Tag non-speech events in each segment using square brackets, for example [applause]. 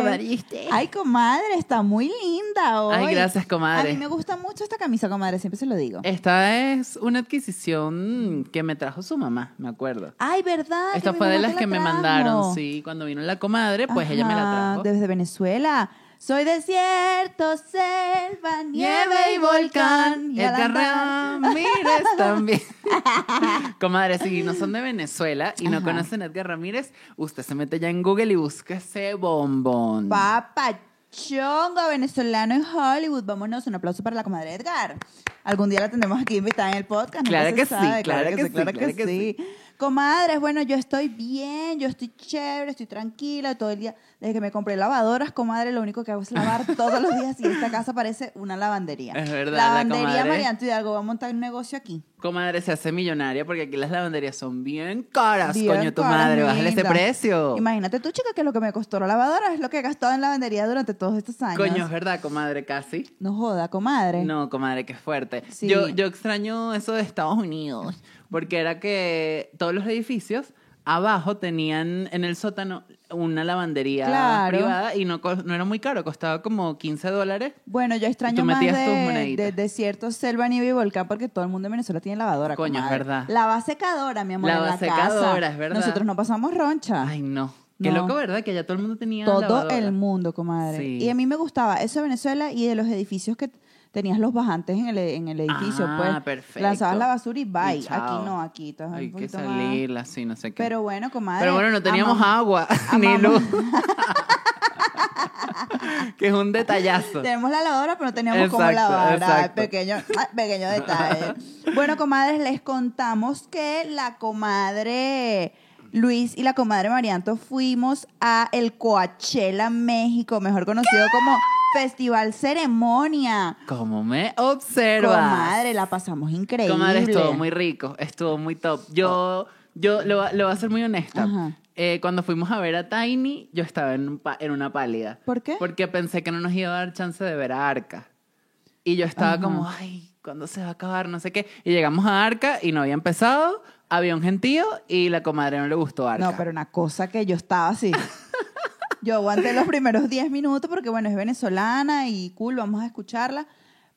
comadre? ¿y usted? Ay, comadre, está muy linda hoy. Ay, gracias, comadre. A mí me gusta mucho esta camisa, comadre, siempre se lo digo. Esta es una adquisición que me trajo su mamá, me acuerdo. Ay, ¿verdad? Esta mi fue de las que me mandaron, sí. Cuando vino la comadre, pues ella me la trajo. Desde Venezuela. Soy desierto, selva, nieve y volcán. Y Edgar Ramírez [laughs] también. [laughs] Comadre, si no son de Venezuela y no Ajá. conocen a Edgar Ramírez, usted se mete ya en Google y busca ese bombón. Papachongo venezolano en Hollywood. Vámonos, un aplauso para la comadre Edgar. Algún día la tendremos aquí invitada en el podcast. Claro que sí, claro que sí, claro claro que sí. Comadres, bueno, yo estoy bien, yo estoy chévere, estoy tranquila todo el día. Desde que me compré lavadoras, comadre, lo único que hago es lavar [laughs] todos los días y esta casa parece una lavandería. Es verdad, la Lavandería comadre. Marianto Hidalgo va a montar un negocio aquí. Comadre se hace millonaria porque aquí las lavanderías son bien caras, Bien coño, tu caras, madre, bájale ese precio. Imagínate tú, chica, que lo que me costó la lavadora es lo que he gastado en lavandería durante todos estos años. Coño, es verdad, comadre, casi. No joda, comadre. No, comadre, qué fuerte. Sí. Yo, yo extraño eso de Estados Unidos, porque era que todos los edificios abajo tenían en el sótano una lavandería Claro. privada y no, no era muy caro, costaba como 15 dólares. Bueno, yo extraño Tú más de, de desierto, selva, nieve y volcán porque todo el mundo en Venezuela tiene lavadora. Coño, es verdad. Lava secadora, mi amor, en la Lavasecadora, casa. es verdad. Nosotros no pasamos roncha. Ay, no. Qué No. loco, ¿verdad? Que ya todo el mundo tenía todo lavadora. el mundo, comadre. Sí. Y a mí me gustaba eso de Venezuela y de los edificios que tenías los bajantes en el, en el edificio. Ah, pues perfecto. Lanzabas la basura y bye. Y aquí no, aquí Hay que salirla, así, no sé qué. Pero bueno, comadre. Pero bueno, no teníamos amamos- agua [laughs] ni luz. [laughs] que es un detallazo. Tenemos la lavadora, pero no teníamos Exacto, lavar. Ay, exacto. pequeño, ay, pequeño detalle. bueno, comadres, les contamos que la comadre Luis y la comadre Marianto fuimos a el Coachella, México, mejor conocido como Festival Ceremonia. Como me observas. Comadre, la pasamos increíble. Comadre, estuvo muy rico, estuvo muy top. Yo, yo lo, lo voy a ser muy honesta. Ajá. Eh, cuando fuimos a ver a Tiny, yo estaba en, un pa- en una pálida. ¿Por qué? Porque pensé que no nos iba a dar chance de ver a Arca. Y yo estaba Ajá. como, ay, ¿cuándo se va a acabar? No sé qué. Y llegamos a Arca y no había empezado. Había un gentío y la comadre no le gustó Arca. No, pero una cosa que yo estaba así. [laughs] Yo aguanté los primeros 10 minutos porque, bueno, es venezolana y cool, vamos a escucharla.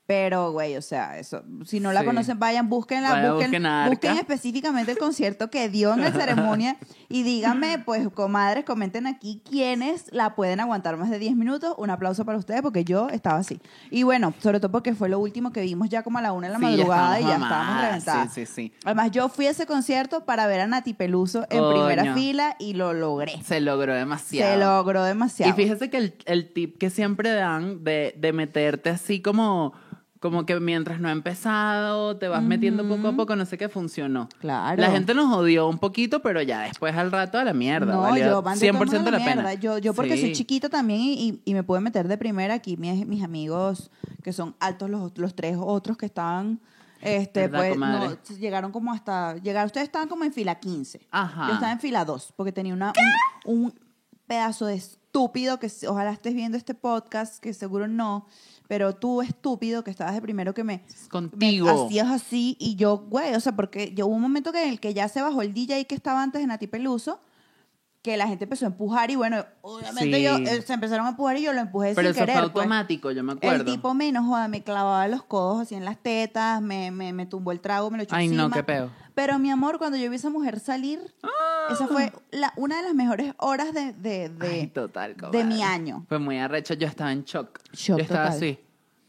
Pero, güey, o sea, eso, si no la Sí. conocen, vayan, búsquenla, Vayan, busquen, busquen busquen específicamente el concierto que dio en la [laughs] ceremonia y díganme, pues, comadres, comenten aquí quiénes la pueden aguantar más de 10 minutos. Un aplauso para ustedes porque yo estaba así. Y bueno, sobre todo porque fue lo último que vimos ya como a la una de la Sí, ya madrugada y ya estábamos reventadas. Sí, sí, sí. Además, yo fui a ese concierto para ver a Nati Peluso en primera fila y lo logré. Se logró demasiado. Se logró demasiado. Y fíjese que el, el tip que siempre dan de, de meterte así como, como que mientras no ha empezado, te vas metiendo poco a poco, no sé qué funcionó. Claro. La gente nos odió un poquito, pero ya después al rato a la mierda. No, yo mandé 100% todo el mundo a la, la pena. mierda. Yo, yo porque Sí. soy chiquita también y, y- me pude meter de primera aquí. Mis, mis amigos que son altos, los, los tres otros que estaban, este, ¿Verdad, pues, no, llegaron como hasta, llegaron, ustedes estaban como en fila 15. Ajá. Yo estaba en fila 2 porque tenía una, un, un pedazo de estúpido que ojalá estés viendo este podcast, que seguro no, pero tú estúpido que estabas de primero que me, Contigo. me hacías así y yo, güey, o sea, porque yo hubo un momento que en el que ya se bajó el DJ que estaba antes de Nati Peluso, que la gente empezó a empujar y bueno, obviamente Sí. yo, eh, se empezaron a empujar y yo lo empujé Pero sin eso querer. fue pues. automático, yo me acuerdo. El tipo menos, joda, me clavaba los codos así en las tetas, me, me, me tumbó el trago, me lo echó Ay, no, qué peo. Pero mi amor, cuando yo vi a esa mujer salir, esa fue la, una de las mejores horas de, de, de- Ay, total, de mi año. Fue muy arrecho, yo estaba en shock. Shock yo estaba total. así.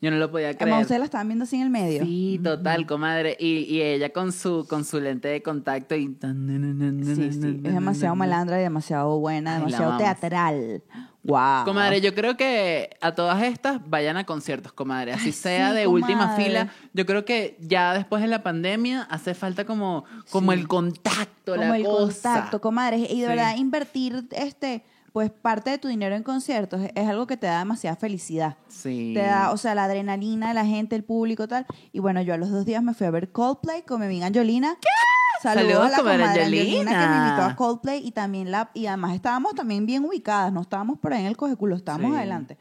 Yo no lo podía creer. Además, ustedes la estaban viendo así en el medio. Sí, total, comadre. Y, y ella con su, con su lente de contacto y... Sí, sí, es demasiado malandra y demasiado buena, Ay, demasiado teatral. Wow. Comadre, yo creo que a todas estas vayan a conciertos, comadre. Así Ay, sea sí, de última fila. Yo creo que ya después de la pandemia hace falta como, como Sí. el contacto, como la el cosa. contacto, comadre. Y de Sí. verdad, invertir este, pues parte de tu dinero en conciertos es, algo que te da demasiada felicidad. Sí. Te da, o sea, la adrenalina de la gente, el público, tal. Y bueno, yo a los dos días me fui a ver Coldplay con mi amiga Angelina. ¿Qué? Saludos, Saludos, a la comadre comadre Angelina. que me invitó Angelina. a Coldplay y también la y además estábamos también bien ubicadas, no estábamos por ahí en el coge culo, estábamos Sí. adelante.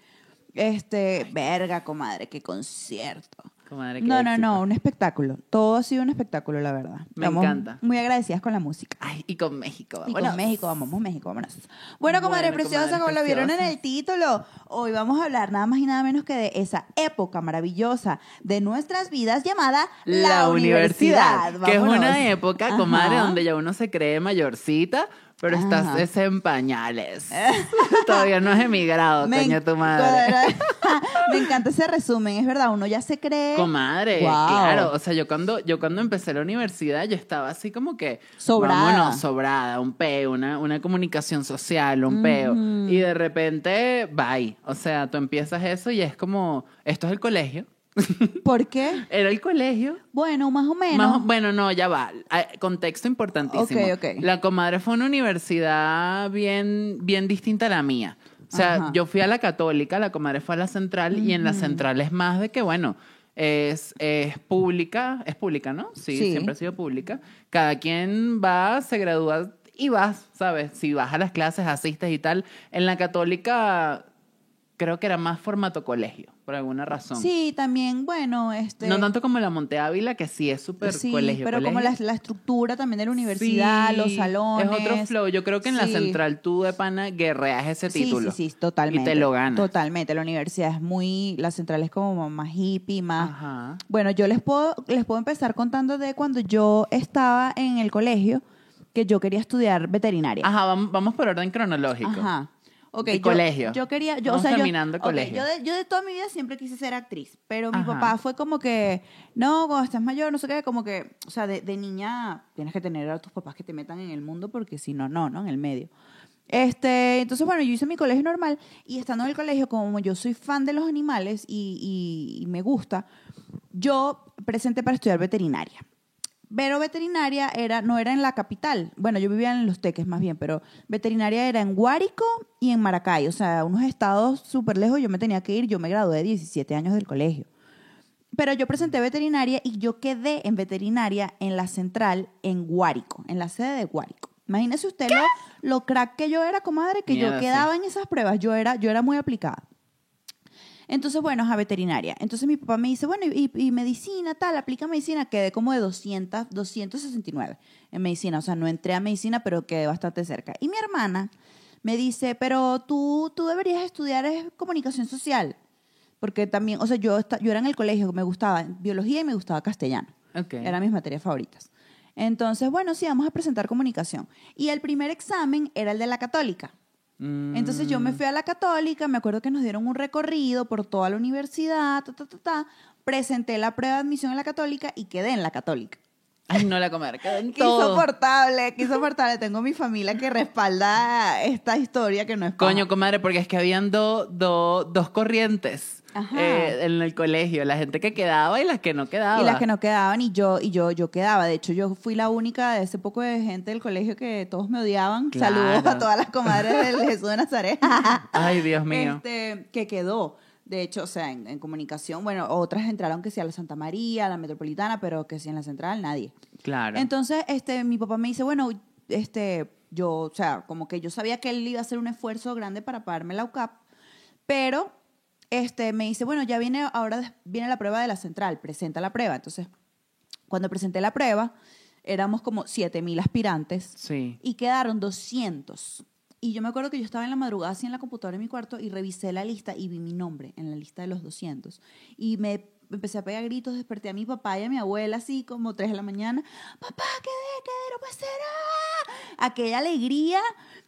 Este, verga, comadre, qué concierto. Comadre, No, no, éxito. no, un espectáculo. Todo ha sido un espectáculo, la verdad. Me Estamos encanta. Muy agradecidas con la música. Ay, y con México, Y vámonos. con México, vamos, México, vámonos. Bueno, comadres Bueno, comadres como lo vieron en el título, hoy vamos a hablar nada más y nada menos que de esa época maravillosa de nuestras vidas llamada La, universidad, que es una época, comadre, Ajá. donde ya uno se cree mayorcita, pero estás es en pañales. [laughs] Todavía no has emigrado, Me coño, tu madre. [laughs] [laughs] Me encanta ese resumen, es verdad, uno ya se cree Comadre, Guau. claro. O sea, yo cuando, yo cuando empecé la universidad, yo estaba así como que. Sobrada. Vámonos, sobrada, un peo, una, una comunicación social, un peo. Y de repente, bye. O sea, tú empiezas eso y es como. Esto es el colegio. [laughs] ¿Por qué? Era el colegio. Bueno, más o menos. Más bueno, no, ya va. Ah, Contexto importantísimo. Ok, ok. La comadre fue una universidad bien, bien distinta a la mía. O sea, Ajá. yo fui a la católica, la comadre fue a la central y en la central es más de que, bueno, es, es pública, es pública, ¿no? Sí, Sí. siempre ha sido pública. Cada quien va, se gradúa y vas, ¿sabes? Si vas a las clases, asistes y tal. En la católica creo que era más formato colegio, por alguna razón. Sí, también, bueno, este... No tanto como la Monte Ávila, que sí es súper Sí, colegio. pero como la, estructura también de la universidad, Sí, los salones. Es otro flow. Yo creo que en la central tú de pana guerreas ese título. Sí, sí, totalmente. Y te lo ganas. Totalmente. La universidad es muy, la central es como más hippie, más. Ajá. Bueno, yo les puedo, les puedo empezar contando de cuando yo estaba en el colegio, que yo quería estudiar veterinaria. Ajá, vamos, vamos por orden cronológico. Ajá. Ok, De yo, colegio. Yo quería, yo, Vamos o sea, yo- terminando ok, colegio. yo, de, yo de toda mi vida siempre quise ser actriz, pero mi Ajá. papá fue como que, no, cuando estás mayor, no sé qué, como que, o sea, de, de niña tienes que tener a tus papás que te metan en el mundo porque si no, no, ¿no? En el medio. Este, entonces, bueno, yo hice mi colegio normal y estando en el colegio, como yo soy fan de los animales y, y- y me gusta, yo presenté para estudiar veterinaria. Pero veterinaria era, no era en la capital. Bueno, yo vivía en Los Teques más bien, pero veterinaria era en Guárico y en Maracay. O sea, unos estados súper lejos. Yo me tenía que ir. Yo me gradué de 17 años del colegio. Pero yo presenté veterinaria y yo quedé en veterinaria en la central en Guárico, en la sede de Guárico. Imagínese usted lo, lo crack que yo era, comadre, que Mierda, yo sí. quedaba en esas pruebas. Yo era, yo era muy aplicada. Entonces, bueno, a veterinaria. Entonces mi papá me dice, bueno, y, y medicina, tal, aplica medicina. Quedé como de 200, 269 en medicina. O sea, no entré a medicina, pero quedé bastante cerca. Y mi hermana me dice, pero tú, tú deberías estudiar es comunicación social. Porque también, o sea, yo, yo era en el colegio, me gustaba biología y me gustaba castellano. Ok. Eran mis materias favoritas. Entonces, bueno, sí, vamos a presentar comunicación. Y el primer examen era el de la católica. Mm, Entonces yo me fui a la católica, me acuerdo que nos dieron un recorrido por toda la universidad, ta, ta, ta, ta. presenté la prueba de admisión en la católica y quedé en la católica. Ay, no la comadre, quedó [laughs] en Qué todo. insoportable, qué insoportable. Tengo mi familia que respalda esta historia que no es. Coño, comadre, porque es que habían do- do- dos corrientes. Eh, en el colegio. La gente que quedaba y las que no quedaban. Y las que no quedaban y yo y yo yo quedaba. De hecho, yo fui la única de ese poco de gente del colegio que todos me odiaban. Claro. Saludos a todas las comadres del [laughs] Jesús de Nazaret. Ay, Dios mío. Este, que quedó. De hecho, o sea, en, en comunicación, bueno, otras entraron que sí a la Santa María, a la Metropolitana, pero que sí en la Central, nadie. Claro. Entonces, este, mi papá me dice, bueno, este, yo, o sea, como que yo sabía que él iba a hacer un esfuerzo grande para pagarme la UCAP, pero este, me dice, bueno, ya viene, ahora viene la prueba de la central, presenta la prueba. Entonces, cuando presenté la prueba, éramos como 7 mil aspirantes sí. y quedaron 200. Y yo me acuerdo que yo estaba en la madrugada así en la computadora en mi cuarto y revisé la lista y vi mi nombre en la lista de los 200. Y me empecé a pegar gritos, desperté a mi papá y a mi abuela así como 3 de la mañana. Papá, quedé, quedé, no puede ser. ¡ah!". Aquella alegría.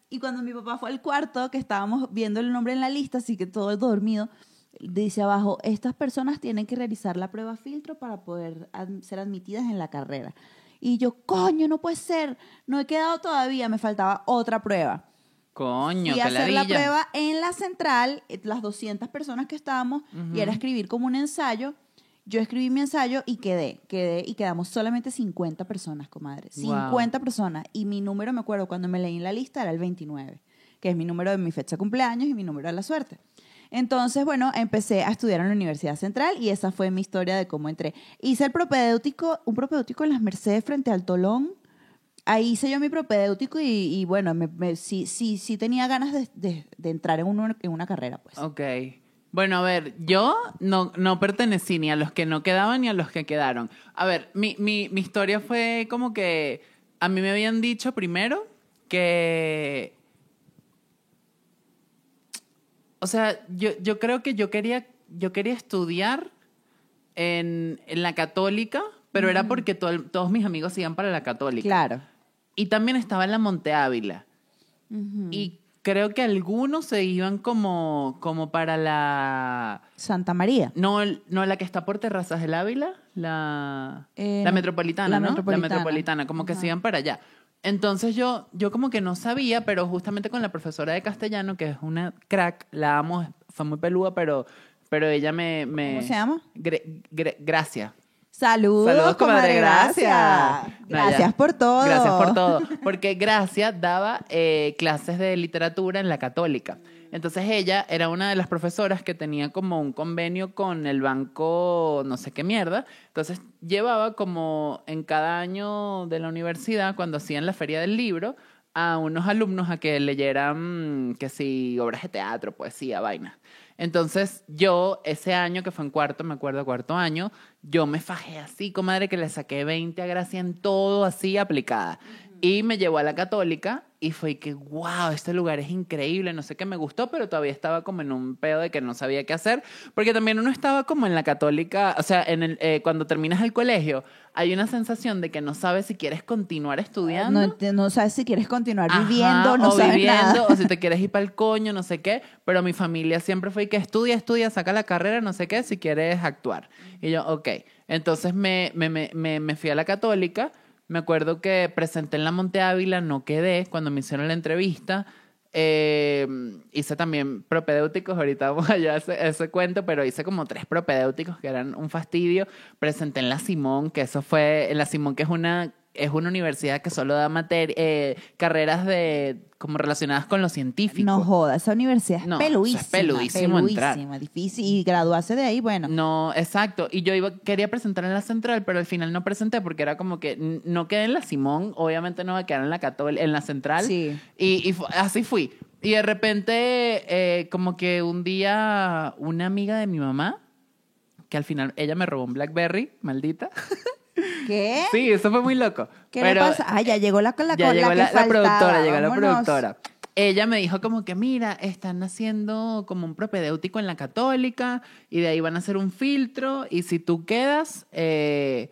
Y cuando mi papá fue al cuarto, que estábamos viendo el nombre en la lista, así que todo dormido, dice abajo, estas personas tienen que realizar la prueba filtro para poder ad- ser admitidas en la carrera. Y yo, coño, no puede ser, no he quedado todavía, me faltaba otra prueba. Coño, qué hacer la prueba en la central, eh, las 200 personas que estábamos, y era escribir como un ensayo. Yo escribí mi ensayo y quedé, quedé y quedamos solamente 50 personas, comadre. Wow. 50 personas. Y mi número, me acuerdo, cuando me leí en la lista era el 29, que es mi número de mi fecha de cumpleaños y mi número de la suerte. Entonces, bueno, empecé a estudiar en la Universidad Central y esa fue mi historia de cómo entré. Hice el propedéutico, un propedéutico en las Mercedes frente al Tolón. Ahí hice yo mi propedéutico y, bueno, me, me- sí, tenía ganas de, entrar en, en una carrera, pues. Ok. Bueno, a ver, yo no, no pertenecí ni a los que no quedaban ni a los que quedaron. A ver, mi, mi historia fue como que a mí me habían dicho primero que... O sea, yo, yo creo que yo quería, yo quería estudiar en, en la católica, pero era porque to- todos mis amigos iban para la católica. Claro. Y también estaba en la Monte Ávila. Y creo que algunos se iban como, como para la... Santa María. No, no la que está por Terrazas del Ávila, la, Eh, la metropolitana, la ¿no? Metropolitana. La metropolitana, como que se iban para allá. Entonces yo, yo como que no sabía, pero justamente con la profesora de castellano, que es una crack, la amo, fue muy peluda, pero, pero ella me... me ¿Cómo se llama? Gre- Gre- Gracia. Saludos, Saludos, comadre comadre Gracia. Gracia. Gracias No, ya. por todo. Gracias por todo. Porque Gracia daba eh, clases de literatura en la católica. Entonces ella era una de las profesoras que tenía como un convenio con el banco no sé qué mierda. Entonces llevaba como en cada año de la universidad, cuando hacían la feria del libro, a unos alumnos a que leyeran, que si, obras de teatro, poesía, vaina. Entonces yo ese año, que fue en cuarto, me acuerdo, cuarto año, yo me fajé así, comadre, que le saqué 20 a Gracia en todo así aplicada. Y me llevó a la católica y fue que, wow, este lugar es increíble, no sé qué me gustó, pero todavía estaba como en un pedo de que no sabía qué hacer, porque también uno estaba como en la católica, o sea, en el, eh, cuando terminas el colegio, hay una sensación de que no sabes si quieres continuar estudiando. No, sabes si quieres continuar Ajá, viviendo, no o sabes viviendo, nada. o si te [laughs] quieres ir para el coño, no sé qué. Pero mi familia siempre fue que estudia, estudia, saca la carrera, no sé qué, si quieres actuar. Y yo, ok. Entonces me, me, me, me, me fui a la católica. Me acuerdo que presenté en la Monte Ávila, no quedé cuando me hicieron la entrevista. Eh, hice también propedéuticos, ahorita vamos a ese, ese cuento, pero hice como tres propedéuticos que eran un fastidio. Presenté en la Simón, que eso fue, en la Simón, que es una, es una universidad que solo da materia, eh, carreras de como relacionadas con lo científico. No joda, esa universidad es No, o sea, es peluísimo entrar. difícil. Y graduarse de ahí, bueno. No, exacto. Y yo iba, quería presentar en la central, pero al final no presenté porque era como que no quedé en la Simón, obviamente no va a quedar en la Catol en la central. Sí. Y, así fui. Y de repente, eh, como que un día, una amiga de mi mamá, que al final ella me robó un Blackberry, maldita. [laughs] ¿Qué? Sí, eso fue muy loco. ¿Qué Pero- le pasa? Ah, ya llegó la, la, ya la llegó que la, la faltaba. productora, llegó la productora. Ella me dijo como que, mira, están haciendo como un propedéutico en la católica y de ahí van a hacer un filtro y si tú quedas, eh,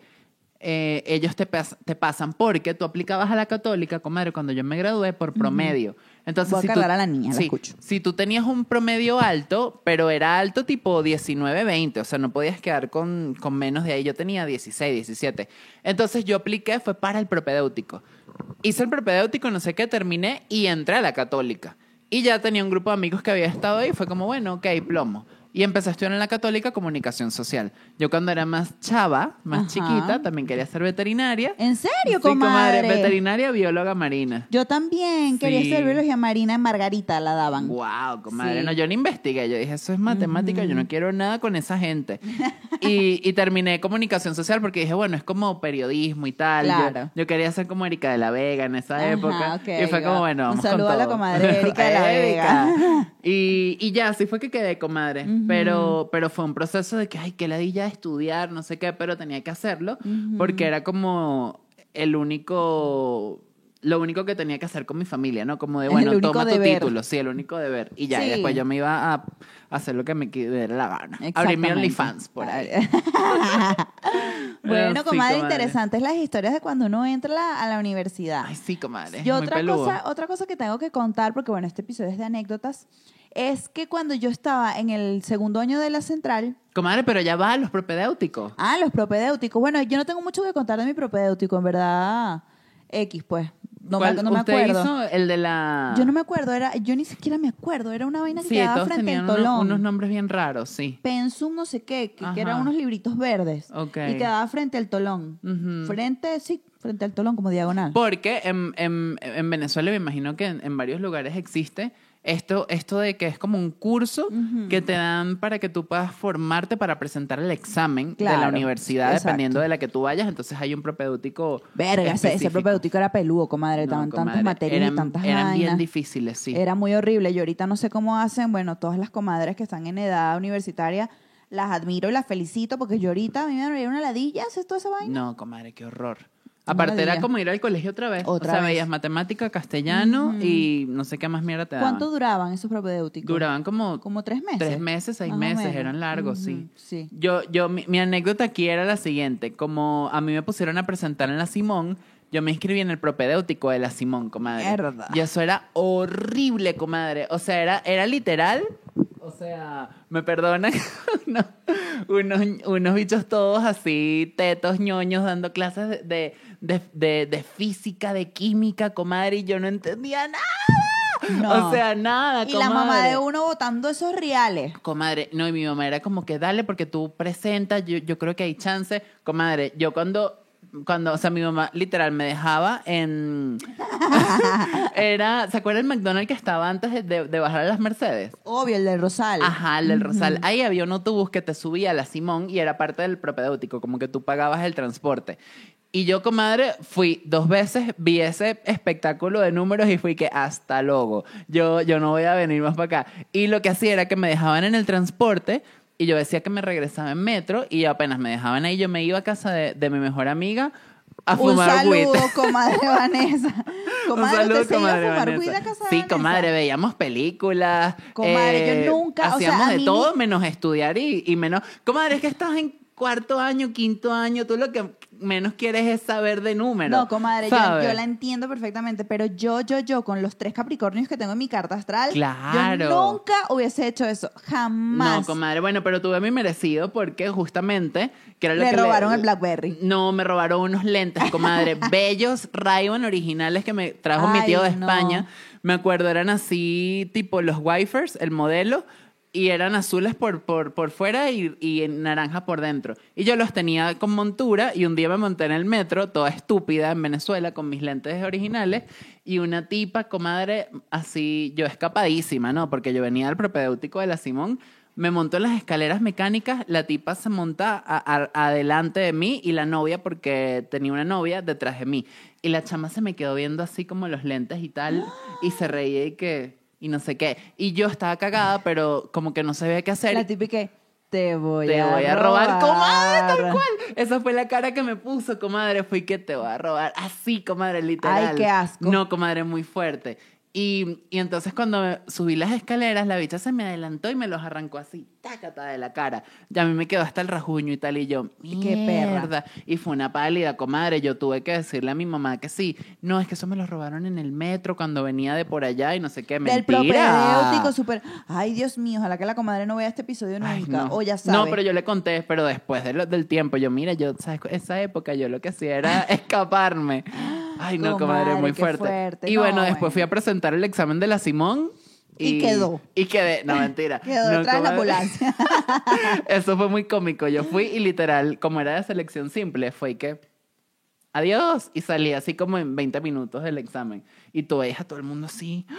eh, ellos te, pas- te pasan porque tú aplicabas a la católica, comadre, cuando yo me gradué por promedio. Entonces, Voy a si tú, a la niña, la sí, escucho. si tú tenías un promedio alto, pero era alto tipo 19, 20, o sea, no podías quedar con, con menos de ahí. Yo tenía 16, 17. Entonces yo apliqué, fue para el propedéutico. Hice el propedéutico, no sé qué, terminé y entré a la católica. Y ya tenía un grupo de amigos que había estado ahí, fue como, bueno, ok, plomo. Y empecé a estudiar en la católica comunicación social. Yo cuando era más chava, más Ajá. chiquita, también quería ser veterinaria. ¿En serio, Sí, comadre? Veterinaria, bióloga marina. Yo también quería Sí. ser biología marina en Margarita, la daban. Wow, comadre. Sí. No, yo no investigué. Yo dije, eso es matemática, yo no quiero nada con esa gente. [laughs] y, y terminé comunicación social porque dije, bueno, es como periodismo y tal. Claro. Yo, quería ser como Erika de la Vega en esa Ajá, época. ok, y fue como, bueno, Un vamos saludo con a la comadre Erika de la. [laughs] Vega. Y, y ya, así fue que quedé, comadre. Pero, pero fue un proceso de que, ay, que ladilla estudiar, no sé qué, pero tenía que hacerlo porque era como el único... Lo único que tenía que hacer con mi familia, ¿no? Como de, bueno, toma tu deber. título, sí, el único deber. Y ya, y después yo me iba a hacer lo que me diera la gana. Abrir mi. OnlyFans por ahí. [laughs] bueno, Sí, comadre, interesantes las historias de cuando uno entra a la, universidad. Ay, sí, comadre. Yo muy otra cosa, otra cosa que tengo que contar, porque bueno, este episodio es de anécdotas, es que cuando yo estaba en el segundo año de la central, Comadre, pero ya va a los propedéuticos. ah, los propedéuticos. Bueno, yo no tengo mucho que contar de mi propedéutico, en verdad. X, pues. No, me, ¿Cuál no me usted acuerdo. hizo el de la... Yo no me acuerdo, era, yo ni siquiera me acuerdo, era una vaina que Sí, quedaba todos frente al tolón. unos nombres bien raros, sí. Pensum no sé qué, que, que eran unos libritos verdes. Ok. Y quedaba frente al tolón. Frente, sí, frente al tolón como diagonal. Porque en, en- en Venezuela, me imagino que en, en varios lugares existe esto, esto de que es como un curso que te dan para que tú puedas formarte para presentar el examen de la universidad, exacto. dependiendo de la que tú vayas. Entonces hay un propedéutico. Verga, ese, propedéutico era peludo, comadre. No, Estaban tantas materias y eran, tantas Eran bien difíciles, sí. Era muy horrible. Yo ahorita no sé cómo hacen. Bueno, todas las comadres que están en edad universitaria las admiro y las felicito porque yo ahorita a mí me daría una ladilla hacer toda esa vaina. No, comadre, qué horror. Aparte era como ir al colegio otra vez. Otra o sea, vez. veías matemática, castellano y no sé qué más mierda te daban. ¿Cuánto duraban esos propedéuticos? Duraban como, Como tres meses. tres meses, seis Más meses, eran largos, sí. Sí. Yo, yo, mi, mi anécdota aquí era la siguiente. Como a mí me pusieron a presentar en la Simón, yo me inscribí en el propedéutico de la Simón, comadre. Mierda. Y eso era horrible, comadre. O sea, era, era literal. O sea, me perdonan [laughs] unos, unos, unos bichos todos así, tetos, ñoños, dando clases de, de, de, de- de física, de química, comadre, y yo no entendía nada. No. O sea, nada, Y la mamá de uno botando esos reales. Comadre, no, y mi mamá era como que dale porque tú presentas, yo, yo creo que hay chance. Comadre, yo cuando, cuando, o sea, mi mamá literal me dejaba en... [laughs] era, ¿se acuerda el McDonald's que estaba antes de, de- de bajar a las Mercedes? Obvio, el del Rosal. Ajá, el del Rosal. Ahí había un autobús que te subía a la Simón y era parte del propedéutico, como que tú pagabas el transporte. Y yo, comadre, fui dos veces, vi ese espectáculo de números y fui que hasta luego. Yo, yo no voy a venir más para acá. Y lo que hacía era que me dejaban en el transporte y yo decía que me regresaba en metro y apenas me dejaban ahí, yo me iba a casa de, de mi mejor amiga a Un fumar saludo, weed. [laughs] comadre [laughs] Vanessa. Comadre, Un saludo, ¿usted se iba a comadre fumar Vanessa. weed a casa de Sí, Vanessa? comadre, veíamos películas. eh, Comadre, yo nunca, o sea, Hacíamos a de mí todo menos estudiar y, y menos. Comadre, es que estás en cuarto año, quinto año, tú lo que menos quieres es saber de números. No, comadre, yo, yo la entiendo perfectamente, pero yo, yo, yo, con los tres Capricornios que tengo en mi carta astral, Claro. yo nunca hubiese hecho eso, jamás. No, comadre, bueno, pero tuve mi merecido porque justamente que era lo Le que robaron el Blackberry. No, me robaron unos lentes, comadre, [laughs] bellos ray originales que me trajo mi tío de no. España. Me acuerdo, eran así, tipo los wifers, el modelo, y eran azules por, por, por fuera y, y naranja por dentro. Y yo los tenía con montura y un día me monté en el metro, toda estúpida en Venezuela, con mis lentes originales, y una tipa, comadre, así, yo escapadísima, ¿no? Porque yo venía del propedéutico de la Simón, me montó en las escaleras mecánicas, la tipa se monta adelante de mí y la novia, porque tenía una novia, detrás de mí. Y la chama se me quedó viendo así como los lentes y tal, y se reía y que, y no sé qué. Y yo estaba cagada, pero como que no sabía qué hacer. La típica te voy te a voy a robar, comadre, tal cual. Esa fue la cara que me puso, comadre. Fui que te voy a robar. Así, comadre, literal. Ay, qué asco. No, comadre, muy fuerte. Y, y entonces cuando subí las escaleras, la bicha se me adelantó y me los arrancó así, tácata de la cara. Y a mí me quedó hasta el rajuño y tal, y yo, Qué perra. Y fue una pálida, comadre. Yo tuve que decirle a mi mamá que sí. No, es que eso me lo robaron en el metro cuando venía de por allá y no sé qué. Del Mentira. propedéutico súper... Ay, Dios mío, ojalá que la comadre no vea este episodio Ay, nunca. no. O ya sabe. No, pero yo le conté, pero después de lo- del tiempo, yo, mira, yo, ¿sabes? Esa época yo lo que hacía era [laughs] escaparme. Ay, no, comadre, muy fuerte. fuerte. Y No, bueno, después bueno. fui a presentar el examen de la Simón. Y quedó. Y quedé, no, mentira. [laughs] Quedó No, detrás de la ambulancia. [laughs] Eso fue muy cómico. Yo fui y literal, como era de selección simple, fue que adiós. Y salí así como en 20 minutos del examen. Y tú veías a todo el mundo así. [gasps]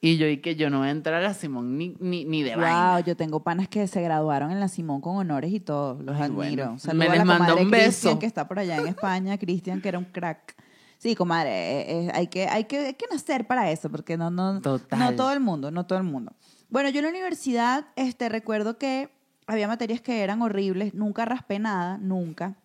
Y yo, y que yo no voy a entrar a la Simón ni, ni, ni de vaina. Wow, yo tengo panas que se graduaron en la Simón con honores y todo. Los Ay, admiro. bueno. Me les mando un beso. Cristian, que está por allá en España. Cristian, que era un crack. Sí, comadre, eh, eh, hay, que, hay, que, hay que nacer para eso, porque no, no, Total. no todo el mundo, no todo el mundo. Bueno, yo en la universidad este, recuerdo que había materias que eran horribles, nunca raspé nada, nunca.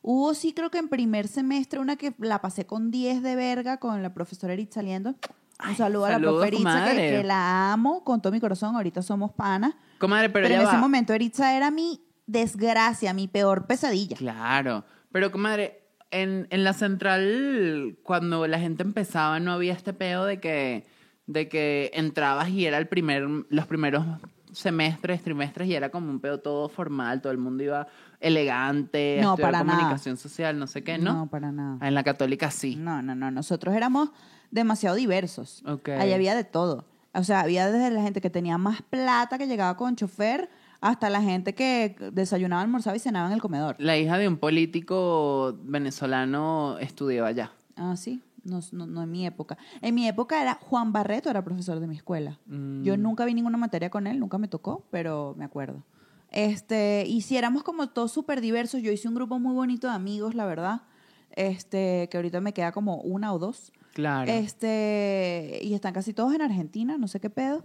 Hubo sí creo que en primer semestre una que la pasé con 10 de verga con la profesora Eritz saliendo. Un Ay, saludo a la saludos, profe Eritza, que, que la amo con todo mi corazón, ahorita somos panas. Comadre, pero, Pero, en ese va. momento Eritza era mi desgracia, mi peor pesadilla. Claro, pero comadre, en, en la central, cuando la gente empezaba, no había este pedo de que, de que entrabas y era el primer, los primeros semestres, trimestres, y era como un pedo todo formal, todo el mundo iba elegante, No, para nada. comunicación social, no sé qué, ¿no? No, para nada. Ah, En la católica sí. No, no, no. Nosotros éramos demasiado diversos. Ok. Ahí había de todo. O sea, había desde la gente que tenía más plata, que llegaba con chofer, hasta la gente que desayunaba, almorzaba y cenaba en el comedor. La hija de un político venezolano estudió allá. Ah, sí. No, no, no en mi época. En mi época era Juan Barreto, era profesor de mi escuela. Mm. Yo nunca vi ninguna materia con él, nunca me tocó, pero me acuerdo. Este, y si éramos como todos súper diversos, yo hice un grupo muy bonito de amigos, la verdad. Este, que ahorita me queda como una o dos. Claro. Este, y están casi todos en Argentina, no sé qué pedo.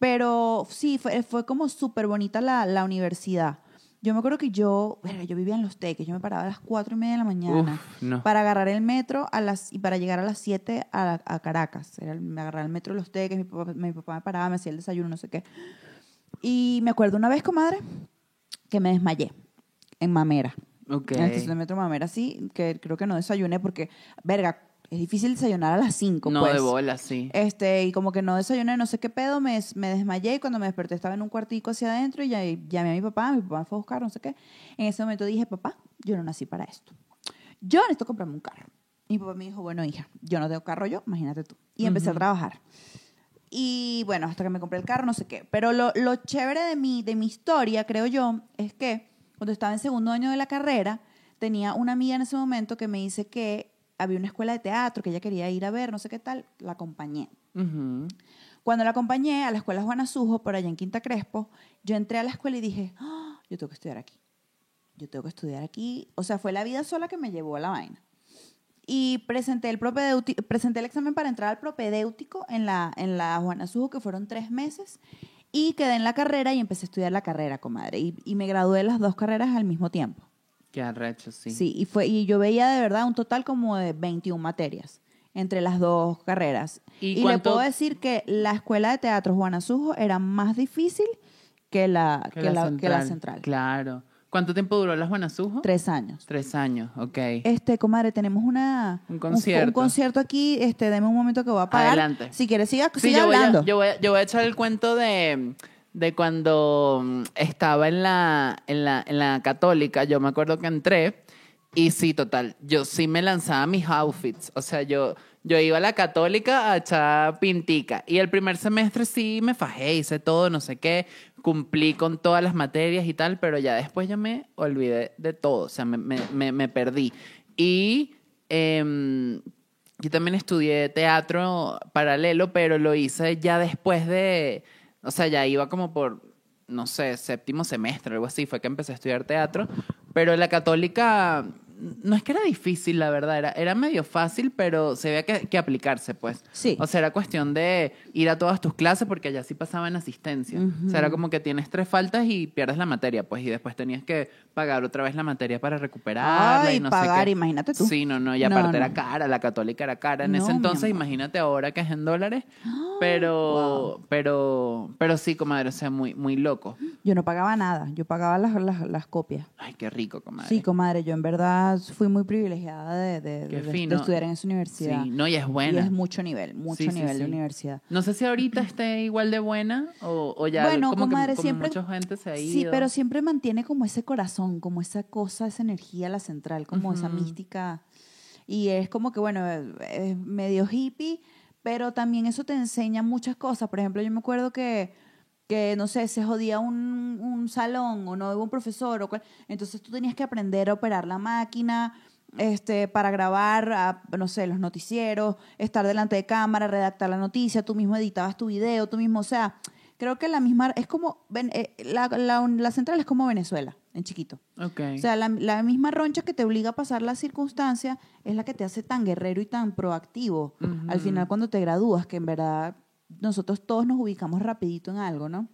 Pero sí, fue, fue como súper bonita la, la universidad. Yo me acuerdo que yo, bueno, yo vivía en Los Teques, yo me paraba a las cuatro y media de la mañana Uf, no. para agarrar el metro a las, y para llegar a las 7 a, a Caracas. Era el- me agarraba el metro de Los Teques, mi papá, mi papá me paraba, me hacía el desayuno, no sé qué. Y me acuerdo una vez, comadre, que me desmayé en Mamera. Ok. En de metro Mamera, sí, que creo que no desayuné porque, verga, es difícil desayunar a las 5, No pues. de bola, sí. Este, y como que no desayuné, no sé qué pedo, me, me desmayé y cuando me desperté estaba en un cuartico hacia adentro y ya, llamé a mi papá, mi papá fue a buscar, no sé qué. En ese momento dije, papá, yo no nací para esto. Yo necesito comprarme un carro. Y mi papá me dijo, bueno, hija, yo no tengo carro yo, imagínate tú. Y empecé a trabajar. Y bueno, hasta que me compré el carro, no sé qué. Pero lo, lo chévere de mi, de mi historia, creo yo, es que cuando estaba en segundo año de la carrera, tenía una amiga en ese momento que me dice que había una escuela de teatro que ella quería ir a ver, no sé qué tal, la acompañé. Cuando la acompañé a la escuela Juana Sujo, por allá en Quinta Crespo, yo entré a la escuela y dije, "Ah, yo tengo que estudiar aquí. Yo tengo que estudiar aquí. O sea, fue la vida sola que me llevó a la vaina. Y presenté el, presenté el examen para entrar al propedéutico en la, en la Juana Sujo, que fueron tres meses. Y quedé en la carrera y empecé a estudiar la carrera, comadre. Y, y me gradué las dos carreras al mismo tiempo. Qué arrecho, sí. Sí, y, fue, y yo veía de verdad un total como de 21 materias entre las dos carreras. ¿Y Y, le puedo decir que la escuela de teatro Juana Sujo era más difícil que la, que la, que la central. Claro. ¿Cuánto tiempo duró la Juanasujo? Tres años. Tres años, ok. Este, comadre, tenemos una, Un concierto. Un, concierto aquí. Este, deme un momento que voy a pagar. Adelante. Si quieres, siga, Sí, siga yo voy, a, hablando. yo, voy a, yo voy a echar el cuento de, de cuando mm, estaba en la, en, la, en la católica. Yo me acuerdo que entré y sí, total, yo sí me lanzaba mis outfits. O sea, yo, yo iba a la católica a echar pintica. Y el primer semestre sí me fajé, hice todo, no sé qué. Cumplí con todas las materias y tal, pero ya después ya me olvidé de todo. O sea, me, me, me, perdí. Y... em, yo también estudié teatro paralelo, pero lo hice ya después de, o sea, ya iba como por, no sé, séptimo semestre, algo así, fue que empecé a estudiar teatro, pero la católica no es que era difícil, la verdad, era, era medio fácil, pero se había que, que aplicarse, pues. Sí. O sea, era cuestión de ir a todas tus clases porque allá sí pasaba en asistencia. O sea, era como que tienes tres faltas y pierdes la materia, pues, y después tenías que pagar otra vez la materia para recuperarla Ay, y no pagar, sé qué. imagínate tú. Sí, no, no, y aparte no. era cara, la católica era cara en No, ese entonces, imagínate ahora que es en dólares, [gasps] pero, pero, pero sí, comadre, o sea, muy, muy loco. Yo no pagaba nada. Yo pagaba las, las, las copias. Ay, qué rico, comadre. Sí, comadre, yo en verdad fui muy privilegiada de, de- de- de estudiar en esa universidad. Sí, no, y es Y buena. es mucho nivel, mucho Sí, sí, nivel de sí. universidad. No sé si ahorita esté igual de buena o, o ya Bueno, como comadre, que como siempre- mucha gente se ha ido. Sí, pero siempre mantiene como ese corazón, como esa cosa, esa energía, la central, como esa Ujú. mística. Y es como que, bueno, es medio hippie, pero también eso te enseña muchas cosas. Por ejemplo, yo me acuerdo que, que no sé, se jodía un, un salón o no iba un profesor, o cual, entonces tú tenías que aprender a operar la máquina este, para grabar, a, no sé, los noticieros, estar delante de cámara, redactar la noticia, tú mismo editabas tu video, tú mismo, o sea, creo que la misma, es como, ven- eh, la, la, la central es como Venezuela, en chiquito. Ok. O sea, la, la misma roncha que te obliga a pasar las circunstancias es la que te hace tan guerrero y tan proactivo al final cuando te gradúas, que en verdad nosotros todos nos ubicamos rapidito en algo, ¿no?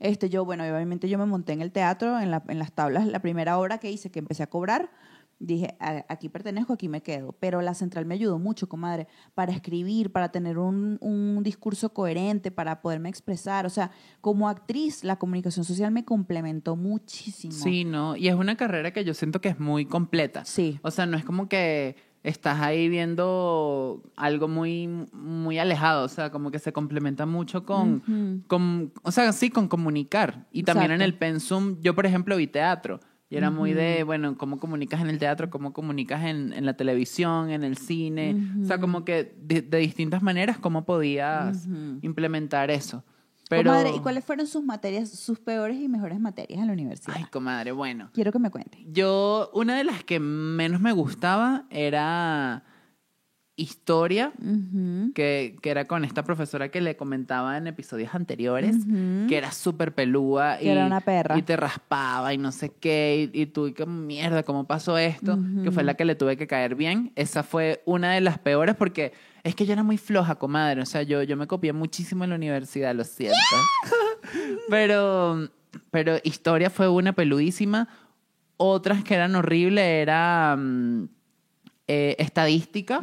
Este, yo, bueno, obviamente yo me monté en el teatro, en, la- en las tablas, la primera obra que hice, que empecé a cobrar, dije, "A- aquí pertenezco, aquí me quedo. Pero la central me ayudó mucho, comadre, para escribir, para tener un, un discurso coherente, para poderme expresar. O sea, como actriz, la comunicación social me complementó muchísimo. Sí, no, y es una carrera que yo siento que es muy completa. Sí. O sea, no es como que estás ahí viendo algo muy, muy alejado, o sea, como que se complementa mucho con, con o sea, sí, con comunicar. Y también en el pensum, yo por ejemplo vi teatro. Y era muy de, bueno, cómo comunicas en el teatro, cómo comunicas en, en la televisión, en el cine. O sea, como que de, de distintas maneras, cómo podías implementar eso. Pero... Comadre, ¿y cuáles fueron sus materias, sus peores y mejores materias en la universidad? Ay, comadre, bueno. Quiero que me cuente. Yo, una de las que menos me gustaba era historia, que, que era con esta profesora que le comentaba en episodios anteriores, que era súper pelúa y, era una perra. y te raspaba y no sé qué, y, y tú, y como mierda, ¿cómo pasó esto? Que fue la que le tuve que caer bien. Esa fue una de las peores porque es que yo era muy floja, comadre. O sea, yo, yo me copié muchísimo en la universidad, lo siento. [laughs] pero, pero historia fue una peludísima. Otras que eran horribles era mm, eh, estadística.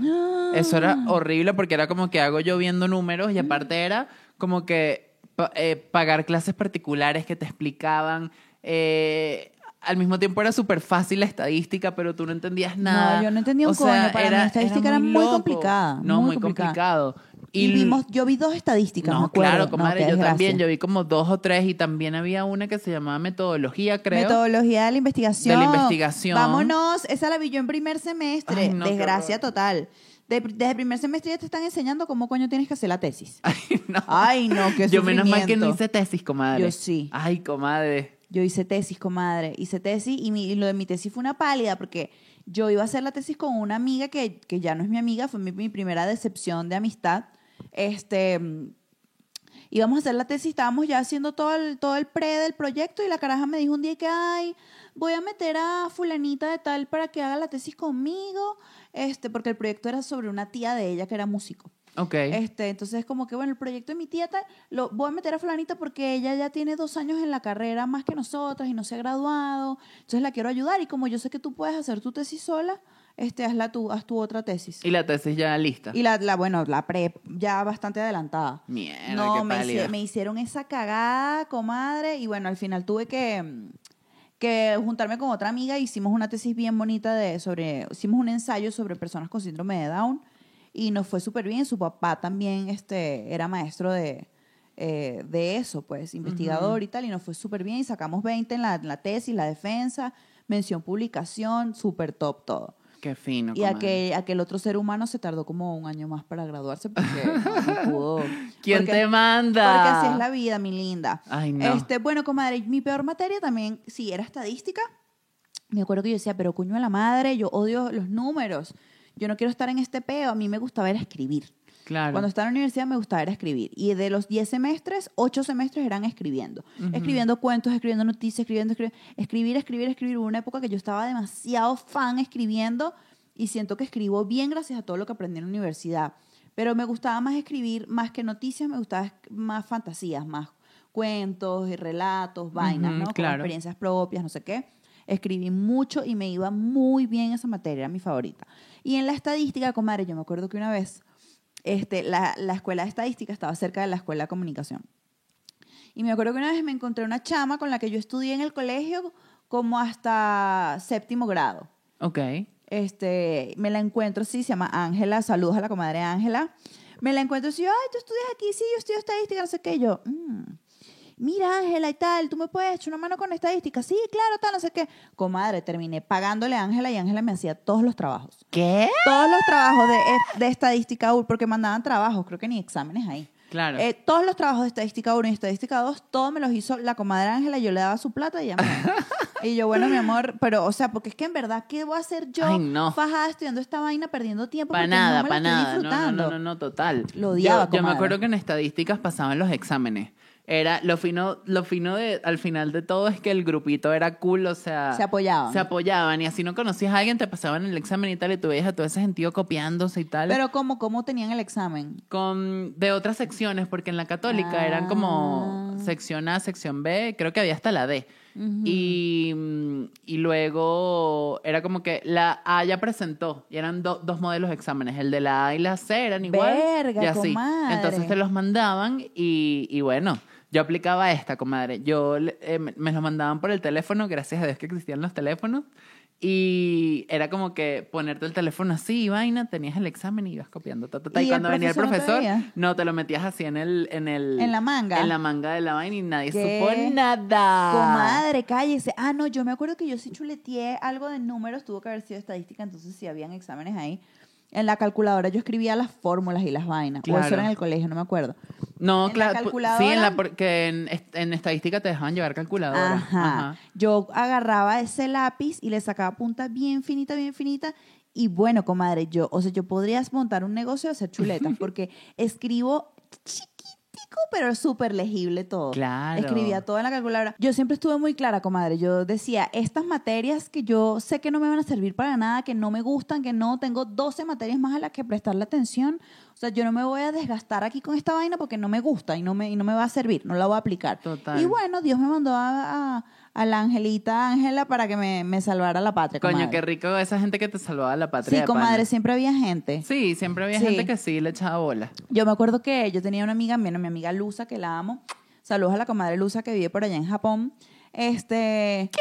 Eso era horrible porque era como que hago yo viendo números y aparte era como que eh, pagar clases particulares que te explicaban. eh, al mismo tiempo era súper fácil la estadística, pero tú no entendías nada. yo no entendía un O sea, coño. Para mí la estadística era muy complicada, No, muy complicado. Y, vimos, yo vi dos estadísticas, No, claro, comadre, yo desgracia. también. Yo vi como dos o tres y también había una que se llamaba metodología, creo. Metodología de la investigación. De la investigación. Vámonos, esa la vi yo en primer semestre. Ay, no, Desgracia total. De- desde primer semestre ya te están enseñando cómo coño tienes que hacer la tesis. [laughs] Ay, no. Ay, no, qué Yo menos mal que no hice tesis, comadre. Yo sí. Ay, comadre. Yo hice tesis, comadre. Hice tesis y, mi- y lo de mi tesis fue una pálida porque yo iba a hacer la tesis con una amiga que, que ya no es mi amiga, fue mi, mi primera decepción de amistad. Este, íbamos a hacer la tesis, estábamos ya haciendo todo el, todo el pre del proyecto y la caraja me dijo un día que, ay, voy a meter a fulanita de tal para que haga la tesis conmigo, este, porque el proyecto era sobre una tía de ella que era músico. Ok. Este, entonces, como que bueno, el proyecto de mi tía tal, lo voy a meter a Fulanita porque ella ya tiene dos años en la carrera más que nosotras y no se ha graduado. Entonces la quiero ayudar. Y como yo sé que tú puedes hacer tu tesis sola, este, hazla tú, haz tu otra tesis. Y la tesis ya lista. Y la, la bueno, la pre ya bastante adelantada. Mierda, no, qué me, me hicieron esa cagada, comadre, y bueno, al final tuve que, que juntarme con otra amiga, hicimos una tesis bien bonita de sobre, hicimos un ensayo sobre personas con síndrome de Down, y nos fue súper bien, su papá también este, era maestro de, eh, de eso, pues, investigador y tal, y nos fue súper bien, y sacamos 20 en la, en la tesis, la defensa, mención publicación, súper top todo. Qué fino, Y comadre. aquel, aquel otro ser humano se tardó como un año más para graduarse porque [laughs] no, pudo. ¿Quién Porque- te manda? Porque así es la vida, mi linda. Ay, no. Este, bueno, comadre, mi peor materia también, sí, era estadística. Me acuerdo que yo decía, pero cuño de la madre, yo odio los números. Yo no quiero estar en este peo. A mí me gustaba era escribir. Claro. Cuando estaba en la universidad me gustaba era escribir. Y de los 10 semestres, 8 semestres eran escribiendo. Escribiendo cuentos, escribiendo noticias, escribiendo, escribiendo. Escribir, escribir, escribir. Hubo una época que yo estaba demasiado fan escribiendo y siento que escribo bien gracias a todo lo que aprendí en la universidad. Pero me gustaba más escribir, más que noticias, me gustaba más fantasías, más cuentos y relatos, vainas, Ujú, ¿no? Con claro. experiencias propias, no sé qué. Escribí mucho y me iba muy bien esa materia, era mi favorita. Y en la estadística, comadre, yo me acuerdo que una vez este, la, la escuela de estadística estaba cerca de la escuela de comunicación. Y me acuerdo que una vez me encontré una chama con la que yo estudié en el colegio como hasta séptimo grado. Ok. Este, me la encuentro, sí, se llama Ángela, saludos a la comadre Ángela. Me la encuentro así, ay, tú estudias aquí, sí, yo estudio estadística, no sé qué. Y yo, "Mm, mira Ángela y tal, tú me puedes echar una mano con estadística, sí, claro, tal, no sé qué. Comadre, terminé pagándole a Ángela y Ángela me hacía todos los trabajos. ¿Qué? Todos los trabajos de, de estadística, porque mandaban trabajos, creo que ni exámenes ahí. Claro. Eh, todos los trabajos de estadística 1 y estadística 2, todos me los hizo la comadre Ángela, yo le daba su plata y ya Y yo, bueno, mi amor, pero, o sea, porque es que en verdad, ¿qué voy a hacer yo Ay, no. fajada estudiando esta vaina, perdiendo tiempo? Para nada, no para nada. No, no, no, no, total. Lo odiaba, Yo, yo me acuerdo que en estadísticas pasaban los exámenes. Era lo fino, lo fino de al final de todo es que el grupito era cool, o sea, Se apoyaban. Se apoyaban y así no conocías a alguien, te pasaban el examen y tal y tú veías a todo ese sentido copiándose y tal. Pero ¿cómo, ¿cómo tenían el examen? con de otras secciones, porque en la católica eran como Ah. sección A, sección B, creo que había hasta la D. y, y luego era como que la A ya presentó y eran do- dos modelos de exámenes, el de la A y la C eran igual. Verga, y así. comadre. Entonces te los mandaban y, y bueno, yo aplicaba esta, comadre. Yo eh, me los mandaban por el teléfono, gracias a Dios que existían los teléfonos. Y era como que ponerte el teléfono así, vaina, tenías el examen y ibas copiando. ta, ta, ta. ¿Y Y, el cuando venía el profesor no no, te lo metías así en el, en el... ¿En la manga? En la manga de la vaina y nadie ¿Qué? supo nada. Comadre, cállese. Ah, no, yo me acuerdo que yo sí chuleteé algo de números, tuvo que haber sido estadística, entonces sí habían exámenes ahí. En la calculadora yo escribía las fórmulas y las vainas. O eso era en el colegio, no me acuerdo. No, ¿En la claro. pu- Sí, calculadora? en la, porque en estadística te dejaban llevar calculadora. Ajá. Yo agarraba ese lápiz y le sacaba punta bien finita, bien finita Y bueno, comadre, yo, o sea, yo podría montar un negocio de hacer chuletas [laughs] porque escribo chiquitico, pero súper legible todo. Claro. Escribía todo en la calculadora. Yo siempre estuve muy clara, comadre. Yo decía, estas materias que yo sé que no me van a servir para nada, que no me gustan, que no tengo 12 materias más a las que prestarle atención. O sea, yo no me voy a desgastar aquí con esta vaina porque no me gusta y no me, y no me va a servir, no la voy a aplicar. Total. Y bueno, Dios me mandó a, a- a la angelita Ángela para que me, me salvara la patria. Coño, comadre. qué rico esa gente que te salvaba la patria. Sí, de comadre, pana. siempre había gente. Sí, siempre había Sí. gente que sí le echaba bola. Yo me acuerdo que yo tenía una amiga, bueno, mi amiga Luza, que la amo. Saludos a la comadre Luza que vive por allá en Japón. Este. ¿Qué?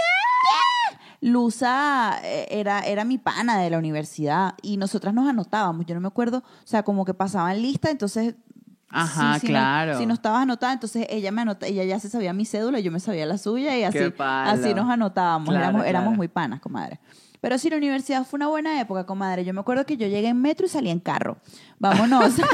Luza eh, era, era mi pana de la universidad y nosotras nos anotábamos. Yo no me acuerdo, o sea, como que pasaban lista, entonces. Ajá, si- si no- claro. si no estabas anotada, entonces ella me anota, ella ya se sabía mi cédula, yo me sabía la suya y así, así nos anotábamos. Claro, éramos, éramos muy panas, comadre. Pero sí, la universidad fue una buena época, comadre. Yo me acuerdo que yo llegué en metro y salí en carro. Vámonos. [laughs]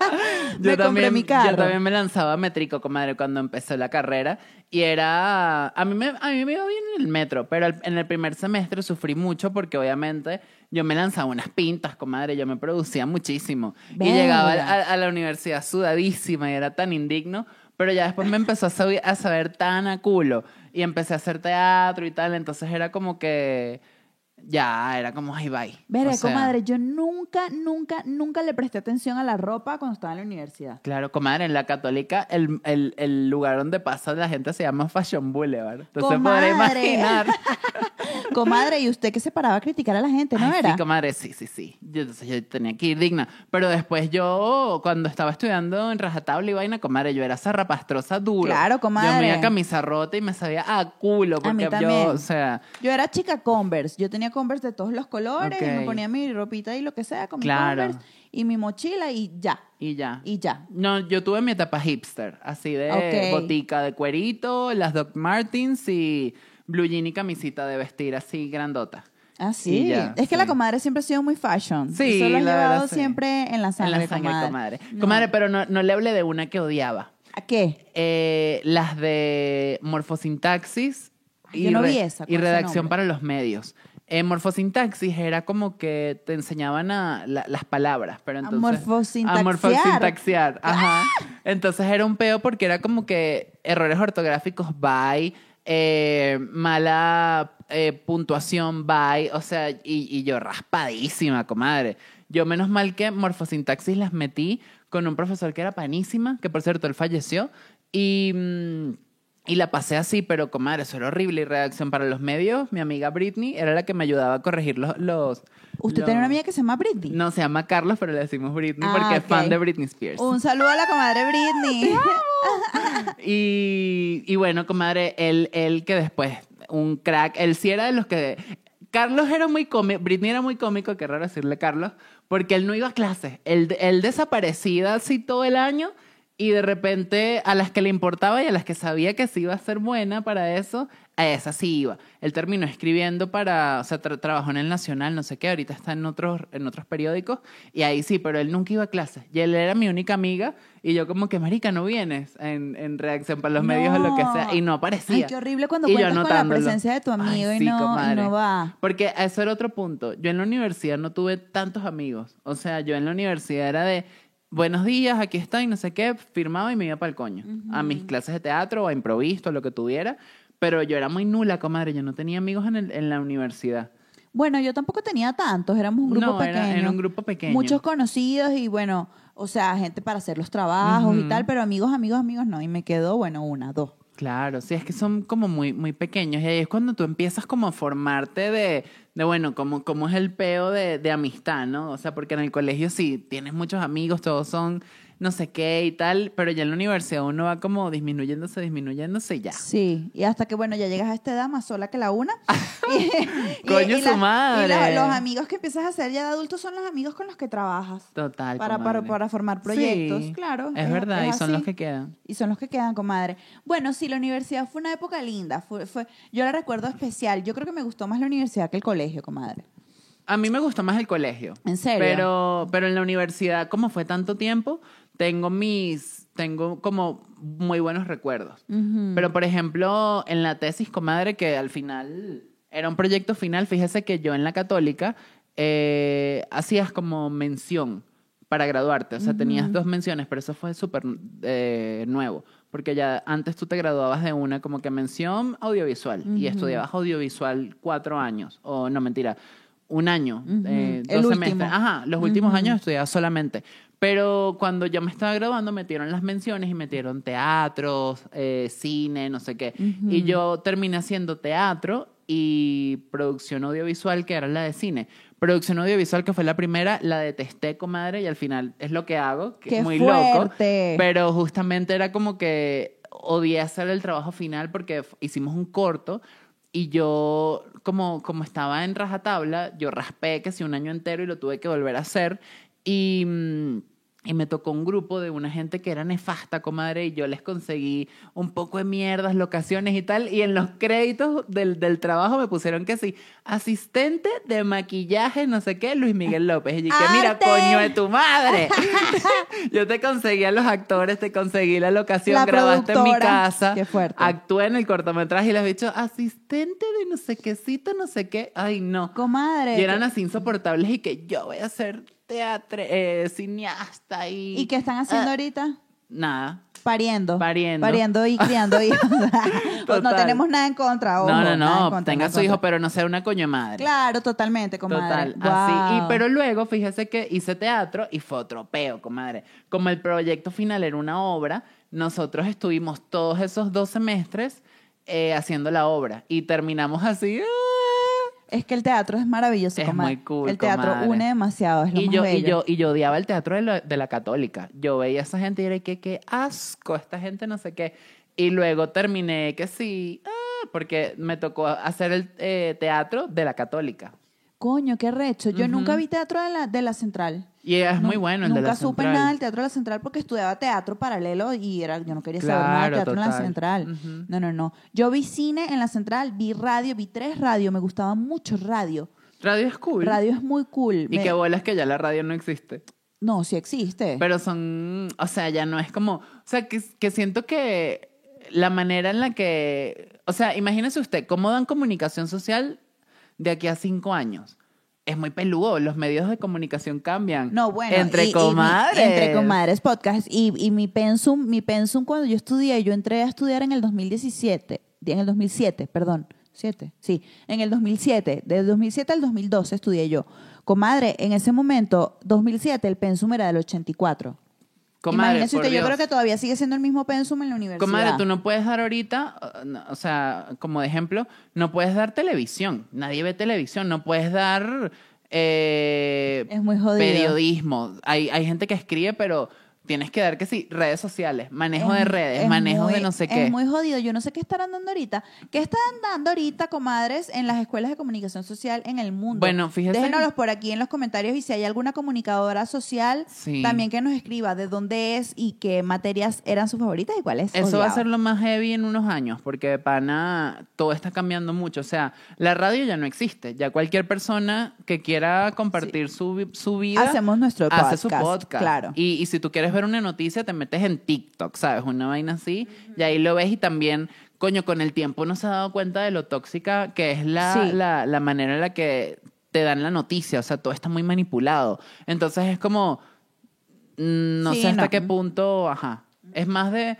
[laughs] me compré mi carro. Yo también me lanzaba métrico, comadre, cuando empezó la carrera. Y era. A mí me, a mí me iba bien en el metro, pero en el primer semestre sufrí mucho porque, obviamente, yo me lanzaba unas pintas, comadre. Yo me producía muchísimo. Y llegaba a, a la universidad sudadísima y era tan indigno. Pero ya después me empezó a saber, a saber tan a culo. Y empecé a hacer teatro y tal. Entonces era como que. Ya, era como, ay, bye. Verga, O sea, comadre, yo nunca, nunca, nunca le presté atención a la ropa cuando estaba en la universidad. Claro, comadre, en la católica el, el, el lugar donde pasa la gente se llama Fashion Boulevard. Entonces podré imaginar. [laughs] [laughs] Comadre, ¿y usted que se paraba a criticar a la gente, no Ay, era? Sí, comadre, sí, sí, sí. Yo, entonces yo tenía que ir digna. Pero después yo, cuando estaba estudiando en Rajatabla y vaina, comadre, yo era zarrapastrosa duro. Claro, comadre. Yo me iba a camisa rota y me sabía a culo. Porque A mí yo, o sea, Yo era chica Converse. Yo tenía Converse de todos los colores y me ponía mi ropita y lo que sea con Claro. mi Converse y mi mochila y ya. y ya. Y ya. No, yo tuve mi etapa hipster, así de botica de cuerito, las Doc Martens y blue jean y camisita de vestir así grandota. Ah, sí. Y ya, es que sí. la comadre siempre ha sido muy fashion. Sí, Eso lo has la llevado sí. siempre en la sangre, en la sangre, comadre. No. Comadre, pero no, no le hablé de una que odiaba. ¿A qué? Eh, las de morfosintaxis Yo no vi esa, y ¿cuál es el redacción para los medios. En morfosintaxis era como que te enseñaban a la- las palabras, pero entonces... morfosintaxiar. A morfosintaxiar, ajá. Entonces era un peo porque era como que errores ortográficos, bye, eh, mala eh, puntuación, bye, o sea, y, y yo raspadísima, comadre. Yo menos mal que morfosintaxis las metí con un profesor que era panísima, que por cierto él falleció, y... mm, y la pasé así, pero comadre, eso era horrible. Y redacción para los medios, mi amiga Britney era la que me ayudaba a corregir los... los ¿Usted los- tiene una amiga que se llama Britney? No, se llama Carlos, pero le decimos Britney Ah, porque es fan de Britney Spears. Un saludo a la comadre Britney. [laughs] [laughs] Y, y bueno, comadre, él, él que después, un crack, él sí era de los que... Carlos era muy cómico, Britney era muy cómico, qué raro decirle Carlos, porque él no iba a clases. Él, él desaparecía así todo el año y de repente a las que le importaba y a las que sabía que sí iba a ser buena para eso, a esas sí iba. Él terminó escribiendo para, o sea, tra- trabajó en el Nacional, no sé qué, ahorita está en otros, en otros periódicos y ahí sí, pero él nunca iba a clases. Y él era mi única amiga y yo como que, marica, no vienes en, en reacción para los medios o lo que sea. Y no aparecía. Ay, qué horrible cuando Y yo con la presencia de tu amigo Ay, y, sí, no, y comadre. no va. Porque eso era otro punto. Yo en la universidad no tuve tantos amigos. O sea, yo en la universidad era de buenos días, aquí está y no sé qué, firmaba y me iba para el coño. A mis clases de teatro o a improviso, lo que tuviera. Pero yo era muy nula, comadre. Yo no tenía amigos en, el- en la universidad. Bueno, yo tampoco tenía tantos, éramos un grupo no, pequeño. era, era un grupo pequeño. Muchos conocidos y bueno, o sea, gente para hacer los trabajos y tal, pero amigos, amigos, amigos no. Y me quedó, bueno, una, dos. Claro, sí, es que son como muy, muy pequeños. Y ahí es cuando tú empiezas como a formarte de, de bueno, como, como es el peo de, de amistad, ¿no? O sea, porque en el colegio sí, tienes muchos amigos, todos son no sé qué y tal, pero ya en la universidad uno va como disminuyéndose, disminuyéndose y ya. Sí, y hasta que, bueno, ya llegas a esta edad más sola que la una. [laughs] y, Coño, su la- madre. y la- los amigos que empiezas a hacer ya de adultos son los amigos con los que trabajas. Total. Para, para, para formar proyectos, Sí, claro. Es, verdad, y son los que quedan. Y son los que quedan, comadre. Bueno, sí, la universidad fue una época linda. Fue, fue, yo la recuerdo especial. Yo creo que me gustó más la universidad que el colegio, comadre. A mí me gustó más el colegio. ¿En serio? Pero, pero en la universidad, como fue tanto tiempo, tengo mis, tengo como muy buenos recuerdos. Pero, por ejemplo, en la tesis, comadre, que al final era un proyecto final, fíjese que yo en la católica eh, hacías como mención para graduarte. O sea, tenías dos menciones, pero eso fue súper eh, nuevo. Porque ya antes tú te graduabas de una como que mención audiovisual y estudiabas audiovisual cuatro años. O no, mentira, un año, eh, El dos último. semestres. Ajá, los últimos años estudiaba solamente. Pero cuando yo me estaba graduando, metieron las menciones y metieron teatros, eh, cine, no sé qué. Y yo terminé haciendo teatro y producción audiovisual, que era la de cine. Producción audiovisual, que fue la primera, la detesté, comadre, y al final es lo que hago, que ¡Qué es muy fuerte! loco. Pero justamente era como que odié hacer el trabajo final porque hicimos un corto y yo, como, como estaba en rajatabla, yo raspé que si un año entero y lo tuve que volver a hacer. Y, mm, y me tocó un grupo de una gente que era nefasta, comadre, y yo les conseguí un poco de mierdas, locaciones y tal. Y en los créditos del, del trabajo me pusieron que sí, asistente de maquillaje, no sé qué, Luis Miguel López. Y que mira, coño de tu madre. [laughs] [laughs] yo te conseguí a los actores, te conseguí la locación, La grabaste en mi casa. Qué fuerte. Actué en el cortometraje y les he dicho, asistente de no sé quécito, no sé qué. Ay, no. Comadre. Y eran así insoportables y que yo voy a ser teatro, eh, cineasta y... ¿Y qué están haciendo Ah, ahorita? Nada. Pariendo. Pariendo. Pariendo y [laughs] criando hijos. [laughs] Pues no tenemos nada en contra. ojo, no, no, no. contra, Tenga su hijo, pero no sea una coño madre. Claro, totalmente, comadre. Total, así. Y, pero luego, fíjese que hice teatro y fue otro peo, comadre. Como el proyecto final era una obra, nosotros estuvimos todos esos dos semestres eh, haciendo la obra y terminamos así. ¡ah! Es que el teatro es maravilloso, Es comadre. muy cool, El teatro comadre. une demasiado, es lo Y más yo, y, yo, y yo odiaba el teatro de la, de la católica. Yo veía a esa gente y era que qué asco, esta gente no sé qué. Y luego terminé que sí, ah, porque me tocó hacer el eh, teatro de la católica. Coño, qué recho. Yo nunca vi teatro de la, de la central. Y es muy bueno el Nunca de la supe nada del teatro de la central porque estudiaba teatro paralelo y era, yo no quería saber nada del Claro, teatro en la total. central. Ujú. No, no, no. Yo vi cine en la central, vi radio, vi tres radio, me gustaba mucho radio. Radio es cool. Radio es muy cool. Y Me- qué bolas que ya la radio no existe. No, sí existe. Pero son, o sea, ya no es como, o sea, que, que siento que la manera en la que, o sea, imagínese usted, cómo dan comunicación social de aquí a cinco años. Es muy peludo, los medios de comunicación cambian. No, bueno. Entre y- y mi- comadres. entre comadres podcast. Y, y mi pensum, mi pensum cuando yo estudié, yo entré a estudiar en el 2017, en el 2007, perdón. ¿Siete? Sí, en el 2007. Del 2007 al 2012 estudié yo. Comadre, en ese momento, 2007, el pensum era del 84. Comadre, Imagínese por usted, yo creo que todavía sigue siendo el mismo pensum en la universidad. Comadre, tú no puedes dar ahorita, uh, o sea, como de ejemplo, no puedes dar televisión. Nadie ve televisión. No puedes dar eh, Es muy jodido. periodismo. Hay, hay gente que escribe, pero tienes que dar que sí, redes sociales, manejo de Es- redes, es manejo muy- de no sé qué. Es muy jodido. Yo no sé qué estarán dando ahorita. ¿Qué están dando ahorita, comadres, en las escuelas de comunicación social en el mundo? Bueno, fíjese- Déjenoslos por aquí en los comentarios y si hay alguna comunicadora social, Sí. también que nos escriba de dónde es y qué materias eran sus favoritas y cuáles. Eso va a ser lo más heavy en unos años, porque de pana todo está cambiando mucho. O sea, la radio ya no existe. Ya cualquier persona que quiera compartir su, su vida Hacemos nuestro hace su podcast, podcast. claro. Y, y si tú quieres ver una noticia, te metes en TikTok, ¿sabes? Una vaina así, y ahí lo ves y también, coño, con el tiempo no se ha dado cuenta de lo tóxica que es la, Sí. la, la manera en la que te dan la noticia. O sea, todo está muy manipulado. Entonces es como, mm, no Sí, sé hasta no. qué punto, ajá. Es más de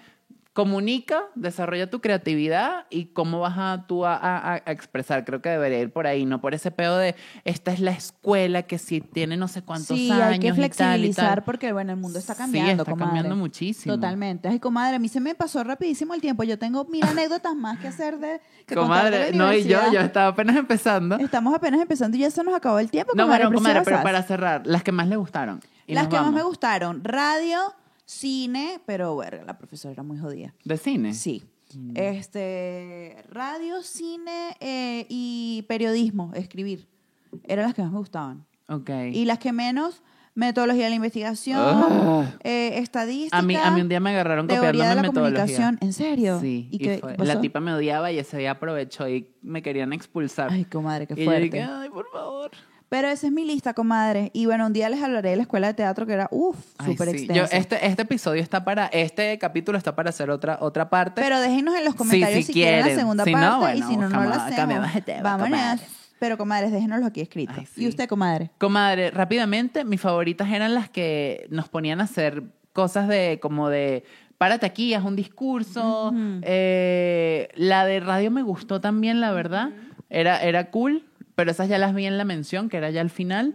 comunica, desarrolla tu creatividad y cómo vas a tú a, a- a expresar. Creo que debería ir por ahí, no por ese pedo de esta es la escuela que si tiene no sé cuántos Sí, años hay que y tal y flexibilizar tal. porque, bueno, el mundo está Sí, cambiando, está comadre. cambiando muchísimo. Totalmente. Ay, comadre, a mí se me pasó rapidísimo el tiempo. Yo tengo mil anécdotas más que hacer de que de Comadre, la no, y yo, yo estaba apenas empezando. Estamos apenas empezando y ya se nos acabó el tiempo. No, comadre bueno, comadre, pero para cerrar, las que más le gustaron. Y Las que más vamos. me gustaron, radio, cine, pero bueno, la profesora era muy jodida. ¿De cine? Sí. Mm. Este, radio, cine eh, y periodismo, escribir. Eran las que más me gustaban. Ok. Y las que menos, metodología de la investigación, Ah. eh, estadística. a, mí, a mí un día me agarraron copiándome de la metodología. comunicación. ¿En serio? Sí, ¿Y y qué fue- pasó? la tipa me odiaba y ese día aprovechó y me querían expulsar. Ay, comadre, qué y yo fuerte. dije, ay, por favor. Pero esa es mi lista, comadre. Y bueno, un día les hablaré de la escuela de teatro que era, uff, súper sí. extensa. Yo, este, este episodio está para, este capítulo está para hacer otra, otra parte. Pero déjenos en los comentarios Sí, si si quieren la segunda Si no, parte y bueno, si no, no la hacemos. tema, Vámonos. comadre. Pero, comadres, déjenoslo aquí escrito. Ay, sí. ¿Y usted, comadre? Comadre, rápidamente, mis favoritas eran las que nos ponían a hacer cosas de como de párate aquí, haz un discurso. Eh, la de radio me gustó también, la verdad. Era, era cool, pero esas ya las vi en la mención, que era ya al final.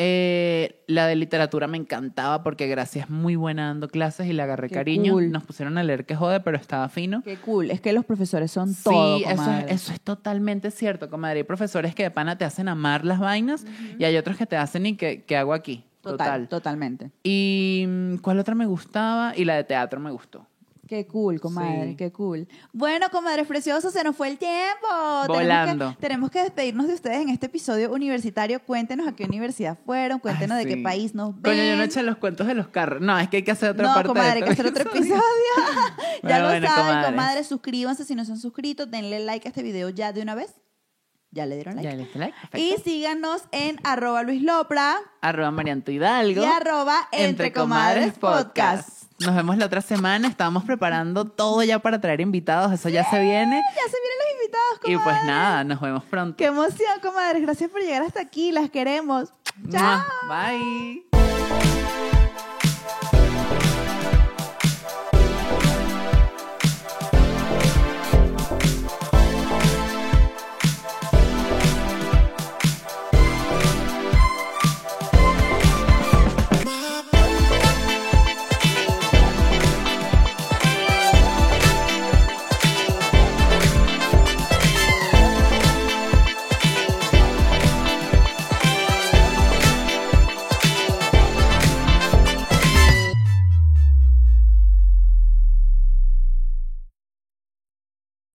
Eh, la de literatura me encantaba porque Gracia es muy buena dando clases y le agarré Qué cariño. cool. Nos pusieron a leer que jode, pero estaba fino. Qué cool. Es que los profesores son Sí, todo, eso es, comadre. eso es totalmente cierto, comadre. Hay profesores que de pana te hacen amar las vainas y hay otros que te hacen y que, que hago aquí. Total, Total. totalmente. Y mm, ¿cuál otra me gustaba? Y la de teatro me gustó. Qué cool, comadre, Sí. qué cool. Bueno, comadres preciosos, se nos fue el tiempo. Volando. Tenemos que, tenemos que despedirnos de ustedes en este episodio universitario. Cuéntenos a qué universidad fueron, cuéntenos Ay, de qué país nos ven. Coño, yo no eché los cuentos de los carros. No, es que hay que hacer otra no, parte comadre, hay que hacer otro episodio. [laughs] ya Bueno, lo bueno, saben, comadres. comadres, suscríbanse si no se han suscrito, denle like a este video ya de una vez. ¿Ya le dieron like? Ya le diste like. Perfecto. Y síganos en arroba Luis Lopra Arroba Marianto Hidalgo. y arroba Entre Comadres Podcast. Nos vemos la otra semana. Estábamos preparando todo ya para traer invitados. Eso ya se viene. Ya se vienen los invitados, Y comadres. pues nada, nos vemos pronto. Qué emoción, comadres. Gracias por llegar hasta aquí. Las queremos. Chao. Bye.